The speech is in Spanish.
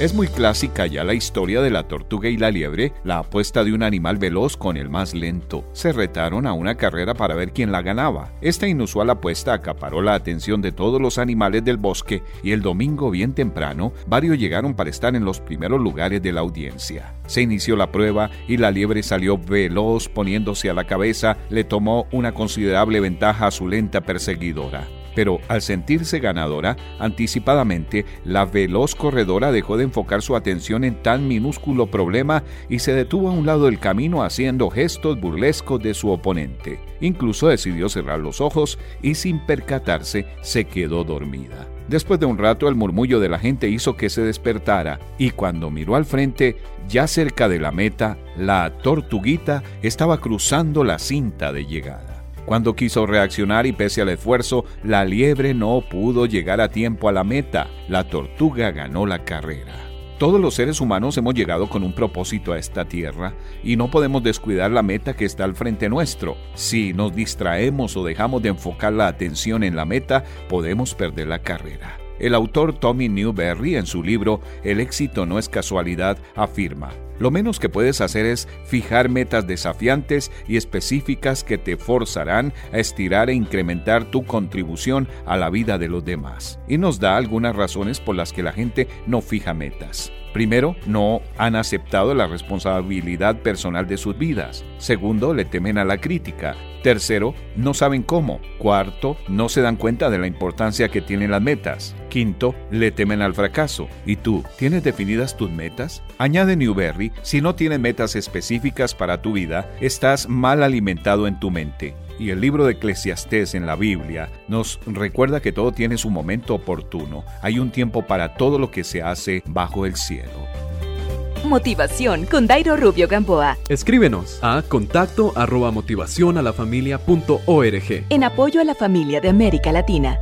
Es muy clásica ya la historia de la tortuga y la liebre, la apuesta de un animal veloz con el más lento. Se retaron a una carrera para ver quién la ganaba. Esta inusual apuesta acaparó la atención de todos los animales del bosque y el domingo bien temprano varios llegaron para estar en los primeros lugares de la audiencia. Se inició la prueba y la liebre salió veloz poniéndose a la cabeza, le tomó una considerable ventaja a su lenta perseguidora pero al sentirse ganadora, anticipadamente, la veloz corredora dejó de enfocar su atención en tan minúsculo problema y se detuvo a un lado del camino haciendo gestos burlescos de su oponente. Incluso decidió cerrar los ojos y sin percatarse se quedó dormida. Después de un rato el murmullo de la gente hizo que se despertara y cuando miró al frente, ya cerca de la meta, la tortuguita estaba cruzando la cinta de llegada. Cuando quiso reaccionar y pese al esfuerzo, la liebre no pudo llegar a tiempo a la meta. La tortuga ganó la carrera. Todos los seres humanos hemos llegado con un propósito a esta tierra y no podemos descuidar la meta que está al frente nuestro. Si nos distraemos o dejamos de enfocar la atención en la meta, podemos perder la carrera. El autor Tommy Newberry en su libro El éxito no es casualidad afirma, lo menos que puedes hacer es fijar metas desafiantes y específicas que te forzarán a estirar e incrementar tu contribución a la vida de los demás. Y nos da algunas razones por las que la gente no fija metas. Primero, no han aceptado la responsabilidad personal de sus vidas. Segundo, le temen a la crítica. Tercero, no saben cómo. Cuarto, no se dan cuenta de la importancia que tienen las metas. Quinto, le temen al fracaso. ¿Y tú, tienes definidas tus metas? Añade Newberry, si no tienes metas específicas para tu vida, estás mal alimentado en tu mente. Y el libro de Eclesiastés en la Biblia nos recuerda que todo tiene su momento oportuno. Hay un tiempo para todo lo que se hace bajo el cielo. Motivación con Dairo Rubio Gamboa. Escríbenos a contacto arroba motivación a la familia punto org. En apoyo a la familia de América Latina.